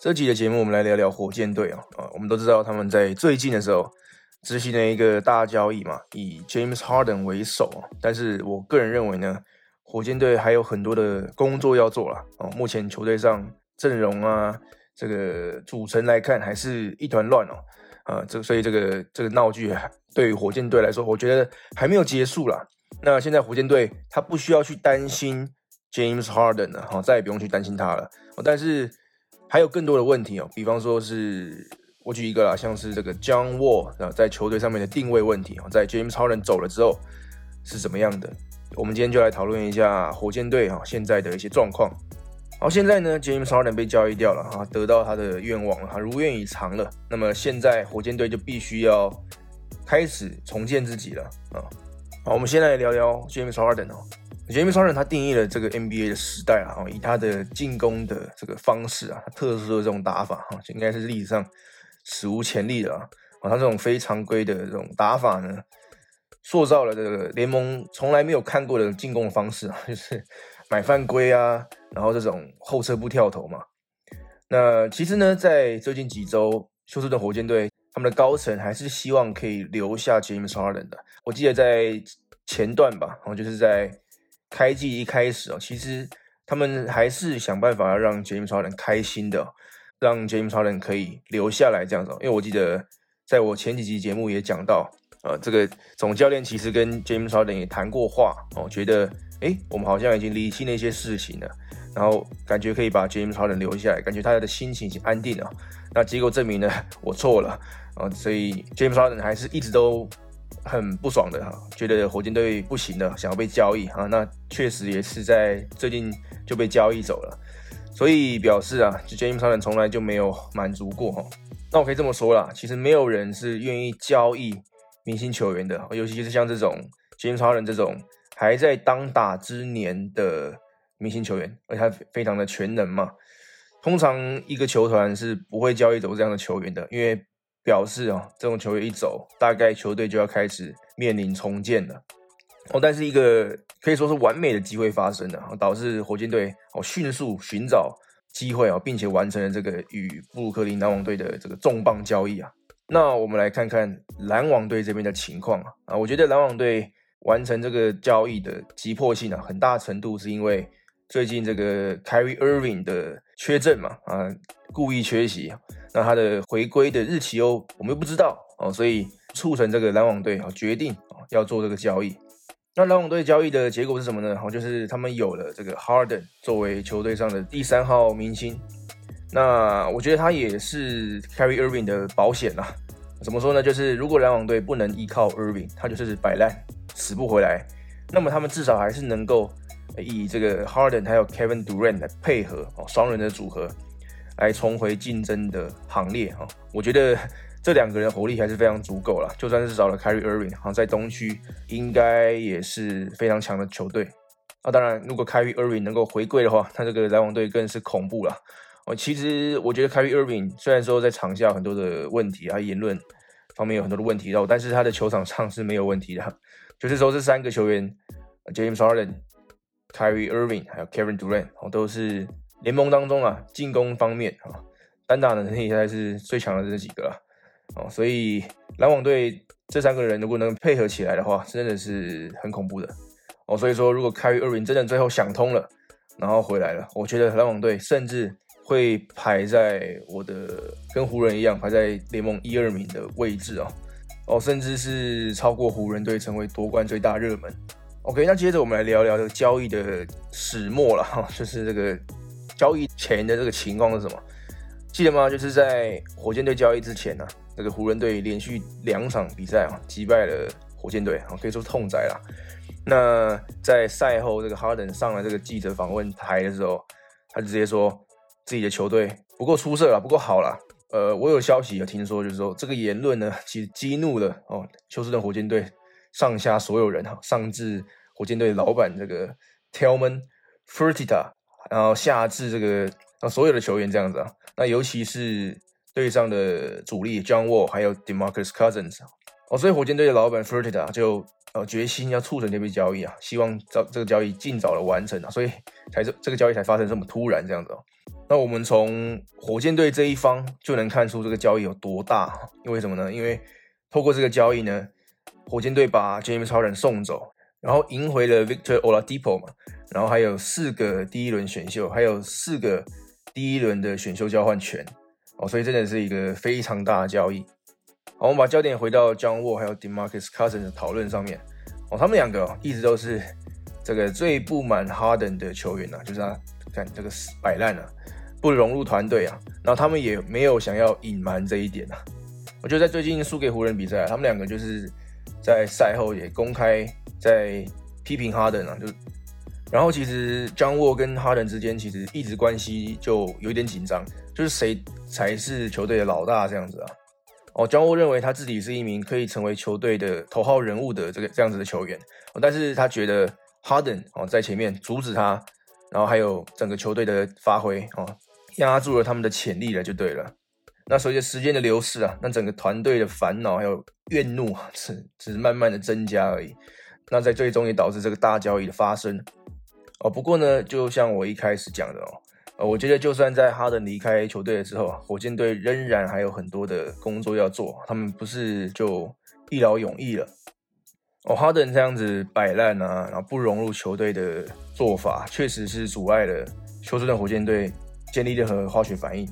这集的节目，我们来聊聊火箭队啊啊！我们都知道他们在最近的时候执行了一个大交易嘛，以 James Harden 为首啊。但是我个人认为呢，火箭队还有很多的工作要做了哦。目前球队上阵容啊，这个组成来看，还是一团乱哦啊。这所以这个这个闹剧对于火箭队来说，我觉得还没有结束啦。那现在火箭队他不需要去担心 James Harden 了，哈，再也不用去担心他了。但是还有更多的问题哦，比方说是我举一个啦，像是这个 John Wall 啊，在球队上面的定位问题哦，在 James Harden 走了之后是怎么样的？我们今天就来讨论一下火箭队哈现在的一些状况。好，现在呢，James Harden 被交易掉了哈，得到他的愿望了，他如愿以偿了。那么现在火箭队就必须要开始重建自己了啊。好，我们先来聊聊 James Harden 哦。James Harden 他定义了这个 NBA 的时代啊，以他的进攻的这个方式啊，他特殊的这种打法哈，应该是历史上史无前例的啊。啊他这种非常规的这种打法呢，塑造了这个联盟从来没有看过的进攻方式啊，就是买犯规啊，然后这种后撤步跳投嘛。那其实呢，在最近几周，休斯顿火箭队他们的高层还是希望可以留下 James Harden 的。我记得在前段吧，然后就是在开季一开始哦，其实他们还是想办法要让 James Harden 开心的，让 James Harden 可以留下来这样子。因为我记得在我前几集节目也讲到，呃，这个总教练其实跟 James Harden 也谈过话哦，觉得哎，我们好像已经理清那些事情了，然后感觉可以把 James Harden 留下来，感觉他的心情已经安定了。那结果证明呢，我错了啊，所以 James Harden 还是一直都。很不爽的哈，觉得火箭队不行了，想要被交易啊。那确实也是在最近就被交易走了，所以表示啊，就 James Harden 从来就没有满足过哈。那我可以这么说啦，其实没有人是愿意交易明星球员的，尤其是像这种 James Harden 这种还在当打之年的明星球员，而且他非常的全能嘛。通常一个球团是不会交易走这样的球员的，因为。表示啊，这种球员一走，大概球队就要开始面临重建了哦。但是一个可以说是完美的机会发生了，导致火箭队哦迅速寻找机会啊，并且完成了这个与布鲁克林篮网队的这个重磅交易啊。那我们来看看篮网队这边的情况啊啊，我觉得篮网队完成这个交易的急迫性啊，很大程度是因为最近这个 Kyrie Irving 的缺阵嘛啊，故意缺席。那他的回归的日期哦，我们又不知道哦，所以促成这个篮网队啊决定啊要做这个交易。那篮网队交易的结果是什么呢？好，就是他们有了这个 Harden 作为球队上的第三号明星。那我觉得他也是 Carry Irving 的保险啦。怎么说呢？就是如果篮网队不能依靠 Irving，他就是摆烂死不回来，那么他们至少还是能够以这个 Harden 还有 Kevin Durant 来配合哦双人的组合。来重回竞争的行列哈，我觉得 这两个人活力还是非常足够了。就算是找了 Kyrie Irving，好在东区应该也是非常强的球队。那当然，如果 Kyrie Irving 能够回归的话，他这个篮网队更是恐怖了。哦，其实我觉得 Kyrie Irving 虽然说在场下很多的问题啊，言论方面有很多的问题，然后但是他的球场上是没有问题的。就是说这三个球员，James Harden、Kyrie Irving 还有 Kevin Durant，哦都是。联盟当中啊，进攻方面啊，单打能力现在是最强的这几个了，哦，所以篮网队这三个人如果能配合起来的话，真的是很恐怖的，哦，所以说如果凯瑞·厄文真的最后想通了，然后回来了，我觉得篮网队甚至会排在我的跟湖人一样排在联盟一二名的位置啊，哦，甚至是超过湖人队成为夺冠最大热门。OK，那接着我们来聊聊这个交易的始末了哈，就是这个。交易前的这个情况是什么？记得吗？就是在火箭队交易之前呢，这个湖人队连续两场比赛啊击败了火箭队啊，可以说痛宰了。那在赛后，这个哈登上了这个记者访问台的时候，他就直接说自己的球队不够出色了，不够好了。呃，我有消息有听说，就是说这个言论呢，其实激怒了哦休斯顿火箭队上下所有人哈，上至火箭队老板这个 Tillman Fertitta。然后下至这个啊所有的球员这样子啊，那尤其是队上的主力 John Wall 还有 Demarcus Cousins 哦，所以火箭队的老板 Fertitta 就呃决心要促成这笔交易啊，希望早这个交易尽早的完成啊，所以才这这个交易才发生这么突然这样子哦。那我们从火箭队这一方就能看出这个交易有多大。因为什么呢？因为透过这个交易呢，火箭队把 James Harden 送走，然后赢回了 Victor Oladipo 嘛，然后还有四个第一轮选秀，还有四个第一轮的选秀交换权哦，所以真的是一个非常大的交易。好，我们把焦点回到 John Wall 还有 Demarcus Cousins 的讨论上面哦，他们两个哦一直都是这个最不满 Harden 的球员呐，就是他看这个摆烂啊。不融入团队啊，然后他们也没有想要隐瞒这一点啊。我觉得在最近输给湖人比赛，他们两个就是在赛后也公开在批评哈登啊，就然后其实张沃跟哈登之间其实一直关系就有点紧张，就是谁才是球队的老大这样子啊。哦，张沃认为他自己是一名可以成为球队的头号人物的这个这样子的球员，但是他觉得哈登哦在前面阻止他，然后还有整个球队的发挥哦。压住了他们的潜力了，就对了。那随着时间的流逝啊，那整个团队的烦恼还有怨怒啊，只只是慢慢的增加而已。那在最终也导致这个大交易的发生哦。不过呢，就像我一开始讲的哦，呃，我觉得就算在哈登离开球队的时候，火箭队仍然还有很多的工作要做，他们不是就一劳永逸了。哦，哈登这样子摆烂啊，然后不融入球队的做法，确实是阻碍了休斯顿火箭队。建立任何化学反应，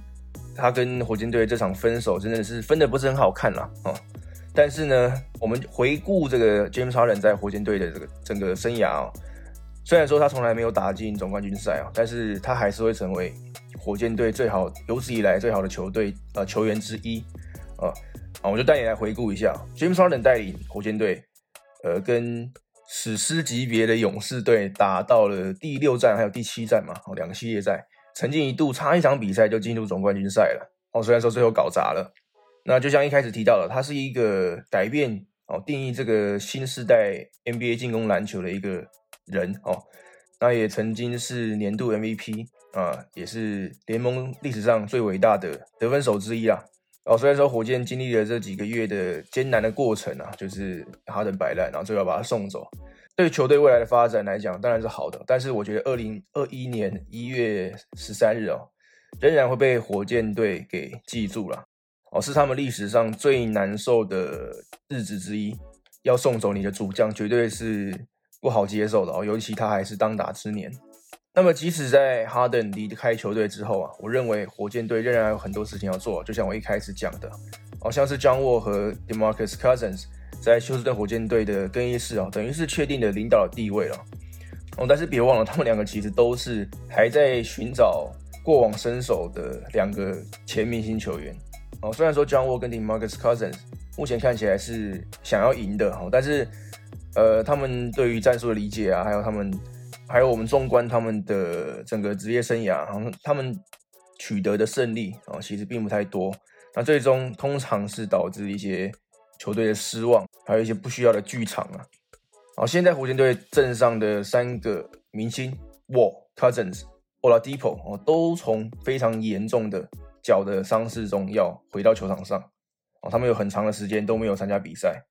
他跟火箭队这场分手真的是分的不是很好看啦。哦。但是呢，我们回顾这个 James Harden 在火箭队的这个整个生涯哦，虽然说他从来没有打进总冠军赛啊，但是他还是会成为火箭队最好有史以来最好的球队呃球员之一啊。啊，我就带你来回顾一下 James Harden 带领火箭队，呃，跟史诗级别的勇士队打到了第六战还有第七战嘛，哦，两个系列赛。曾经一度差一场比赛就进入总冠军赛了哦，虽然说最后搞砸了。那就像一开始提到的，他是一个改变哦定义这个新时代 NBA 进攻篮球的一个人哦。那也曾经是年度 MVP 啊，也是联盟历史上最伟大的得分手之一啊。哦，虽然说火箭经历了这几个月的艰难的过程啊，就是哈登摆烂，然后最后把他送走。对球队未来的发展来讲，当然是好的。但是我觉得，二零二一年一月十三日哦，仍然会被火箭队给记住了哦，是他们历史上最难受的日子之一。要送走你的主将，绝对是不好接受的哦，尤其他还是当打之年。那么，即使在哈登离开球队之后啊，我认为火箭队仍然有很多事情要做。就像我一开始讲的，哦，像是张沃和 Demarcus Cousins。在休斯顿火箭队的更衣室啊，等于是确定的领导的地位了。哦，但是别忘了，他们两个其实都是还在寻找过往身手的两个前明星球员。哦，虽然说 John Wall 跟 Demarcus Cousins 目前看起来是想要赢的哦，但是呃，他们对于战术的理解啊，还有他们，还有我们纵观他们的整个职业生涯，他们取得的胜利啊，其实并不太多。那最终通常是导致一些。球队的失望，还有一些不需要的剧场啊。好，现在火箭队阵上的三个明星，Wall、Cousins、Oladipo 哦，都从非常严重的脚的伤势中要回到球场上哦。他们有很长的时间都没有参加比赛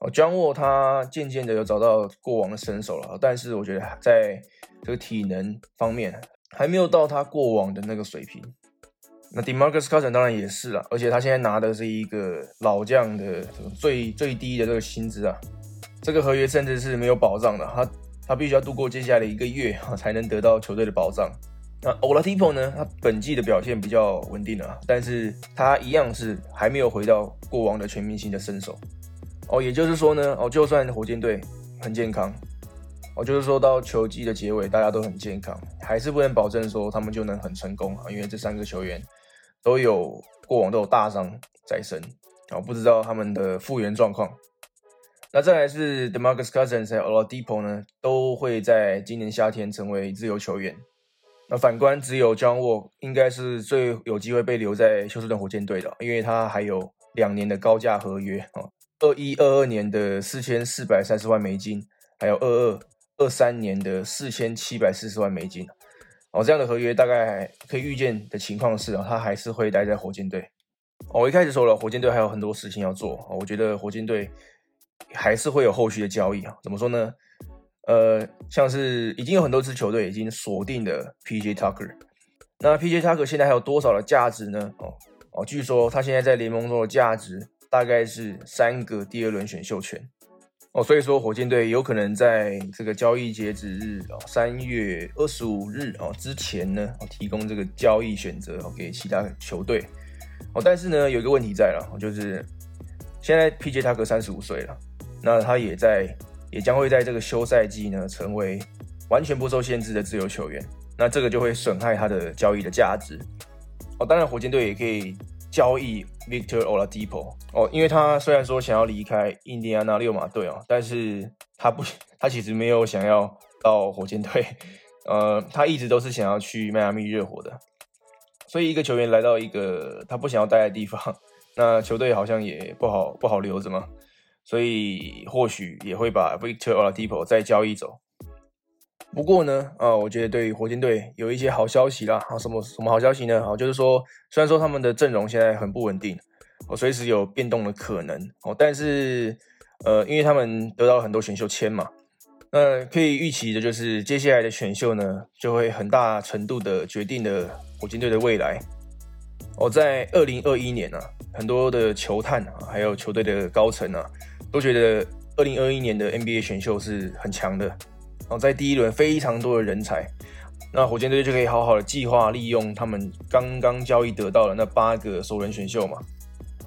哦。John Wall 他渐渐的有找到过往的身手了，但是我觉得在这个体能方面还没有到他过往的那个水平。那 Demarcus c o u s i n 当然也是了，而且他现在拿的是一个老将的最最低的这个薪资啊，这个合约甚至是没有保障的，他他必须要度过接下来的一个月啊，才能得到球队的保障。那 Oladipo 呢，他本季的表现比较稳定了，但是他一样是还没有回到过往的全明星的身手。哦，也就是说呢，哦，就算火箭队很健康。哦就是说到球季的结尾，大家都很健康，还是不能保证说他们就能很成功啊，因为这三个球员都有过往都有大伤在身啊，不知道他们的复原状况。那再来是 Demarcus Cousins 和 Oladipo 呢，都会在今年夏天成为自由球员。那反观只有 John Wall 应该是最有机会被留在休斯顿火箭队的，因为他还有两年的高价合约啊，二一二二年的四千四百三十万美金，还有二二。二三年的四千七百四十万美金，哦，这样的合约大概可以预见的情况是啊，他还是会待在火箭队。哦，我一开始说了，火箭队还有很多事情要做啊我觉得火箭队还是会有后续的交易啊。怎么说呢？呃，像是已经有很多支球队已经锁定了 P.J. Tucker，那 P.J. Tucker 现在还有多少的价值呢？哦哦，据说他现在在联盟中的价值大概是三个第二轮选秀权哦，所以说火箭队有可能在这个交易截止日哦三月二十五日哦之前呢，哦提供这个交易选择哦给其他球队哦，但是呢有一个问题在了，就是现在 P.J. Tucker 三十五岁了，那他也在也将会在这个休赛季呢成为完全不受限制的自由球员。那这个就会损害他的交易的价值哦。当然，火箭队也可以交易 Victor Oladipo 哦，因为他虽然说想要离开印第安纳六马队哦，但是他不，他其实没有想要到火箭队，呃，他一直都是想要去迈阿密热火的。所以一个球员来到一个他不想要待的地方，那球队好像也不好不好留着嘛，所以或许也会把 Victor Oladipo 再交易走。不过呢，啊，我觉得对于火箭队有一些好消息啦。啊，什么什么好消息呢？好，就是说，虽然说他们的阵容现在很不稳定，哦，随时有变动的可能，哦，但是，呃，因为他们得到很多选秀签嘛，那可以预期的就是接下来的选秀呢，就会很大程度的决定了火箭队的未来。哦，在二零二一年呢，很多的球探啊，还有球队的高层啊，都觉得二零二一年的 NBA 选秀是很强的。哦，在第一轮非常多的人才，那火箭队就可以好好的计划利用他们刚刚交易得到的那八个首轮选秀嘛，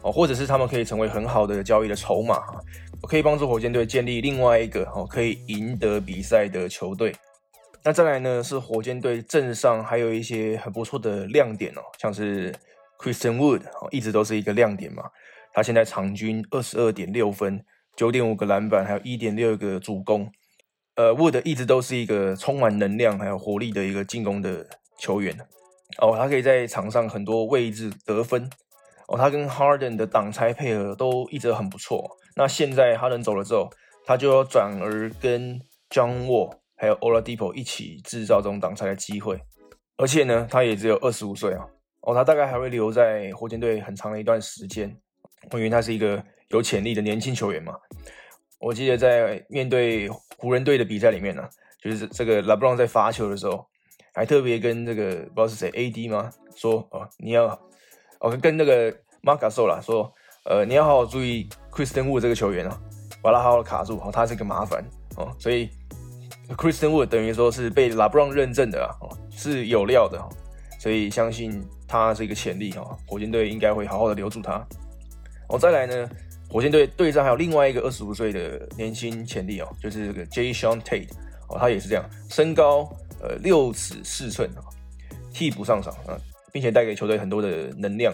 哦，或者是他们可以成为很好的交易的筹码，可以帮助火箭队建立另外一个哦可以赢得比赛的球队。那再来呢，是火箭队阵上还有一些很不错的亮点哦，像是 Christian Wood 哦，一直都是一个亮点嘛，他现在场均二十二点六分，九点五个篮板，还有一点六个助攻。呃，Wood 一直都是一个充满能量还有活力的一个进攻的球员哦，他可以在场上很多位置得分哦，他跟 Harden 的挡拆配合都一直很不错。那现在 Harden 走了之后，他就要转而跟 Jaw 还有 Oladipo 一起制造这种挡拆的机会，而且呢，他也只有二十五岁啊，哦，他大概还会留在火箭队很长的一段时间，因为他是一个有潜力的年轻球员嘛。我记得在面对湖人队的比赛里面呢，就是这个拉布朗在发球的时候，还特别跟这个不知道是谁 AD 吗说哦，你要哦跟那个马卡索啦说，呃你要好好注意 Christian Wood 这个球员啊，把他好好卡住哦，他是个麻烦哦，所以 Christian Wood 等于说是被拉布朗认证的啊，是有料的，所以相信他是一个潜力哈，火箭队应该会好好的留住他。哦，再来呢。火箭队队上还有另外一个二十五岁的年轻潜力哦，就是这个 Jay Sean Tate 哦，他也是这样，身高呃六尺四寸啊，替补上场啊，并且带给球队很多的能量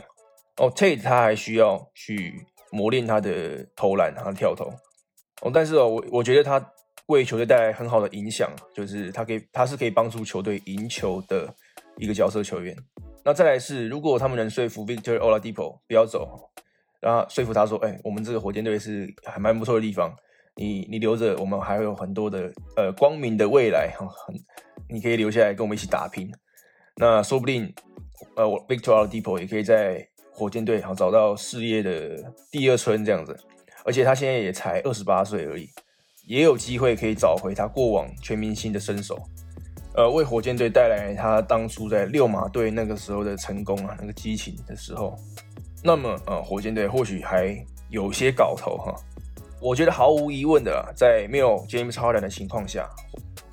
哦。Tate 他还需要去磨练他的投篮和跳投哦，但是哦，我我觉得他为球队带来很好的影响，就是他可以他是可以帮助球队赢球的一个角色球员。那再来是，如果他们能说服 Victor Oladipo 不要走。然后说服他说：“哎，我们这个火箭队是还蛮不错的地方，你你留着，我们还会有很多的呃光明的未来哈，很你可以留下来跟我们一起打拼。那说不定呃，我 Victor Oladipo 也可以在火箭队好找到事业的第二春这样子，而且他现在也才二十八岁而已，也有机会可以找回他过往全明星的身手，呃，为火箭队带来他当初在六马队那个时候的成功啊，那个激情的时候。”那么，呃，火箭队或许还有些搞头哈。我觉得毫无疑问的，在没有 James Harden 的情况下，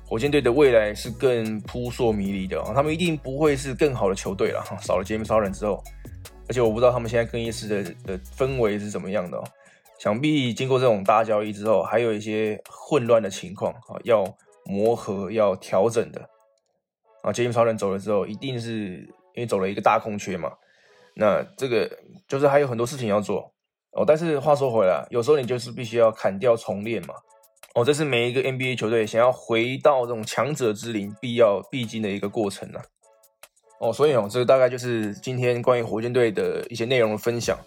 火箭队的未来是更扑朔迷离的啊。他们一定不会是更好的球队了。少了 James Harden 之后，而且我不知道他们现在更衣室的的氛围是怎么样的哦。想必经过这种大交易之后，还有一些混乱的情况啊，要磨合、要调整的啊。James Harden 走了之后，一定是因为走了一个大空缺嘛。那这个就是还有很多事情要做哦，但是话说回来，有时候你就是必须要砍掉重练嘛。哦，这是每一个 NBA 球队想要回到这种强者之林必要必经的一个过程啊。哦，所以哦，这个大概就是今天关于火箭队的一些内容的分享。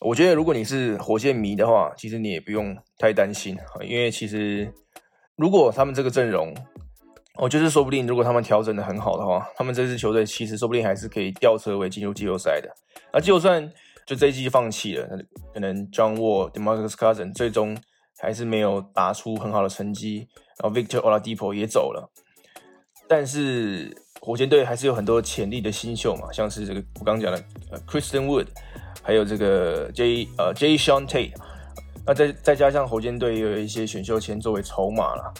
我觉得如果你是火箭迷的话，其实你也不用太担心因为其实如果他们这个阵容，哦，就是说不定如果他们调整的很好的话，他们这支球队其实说不定还是可以吊车尾进入季后赛的。那就算就这一季放弃了，可能 John Wall、Demarcus Cousins 最终还是没有打出很好的成绩，然后 Victor Oladipo 也走了，但是火箭队还是有很多潜力的新秀嘛，像是这个我刚刚讲的呃 Kristen Wood，还有这个 J 呃 J Sean Tate，那再再加上火箭队也有一些选秀签作为筹码了，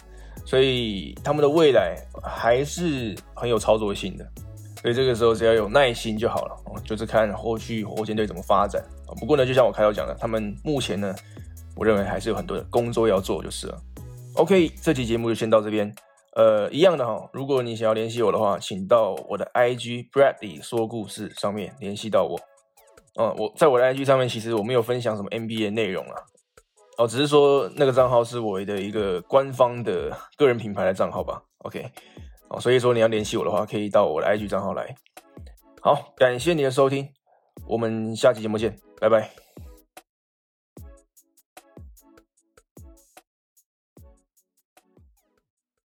所以他们的未来还是很有操作性的。所以这个时候只要有耐心就好了，就是看后续火箭队怎么发展。不过呢，就像我开头讲的，他们目前呢，我认为还是有很多的工作要做，就是了。OK，这期节目就先到这边。呃，一样的哈，如果你想要联系我的话，请到我的 IG Bradley 说故事上面联系到我。嗯，我在我的 IG 上面其实我没有分享什么 NBA 内容啊，哦，只是说那个账号是我的一个官方的个人品牌的账号吧。OK。哦，所以说你要联系我的话，可以到我的 IG 账号来。好，感谢你的收听，我们下期节目见，拜拜。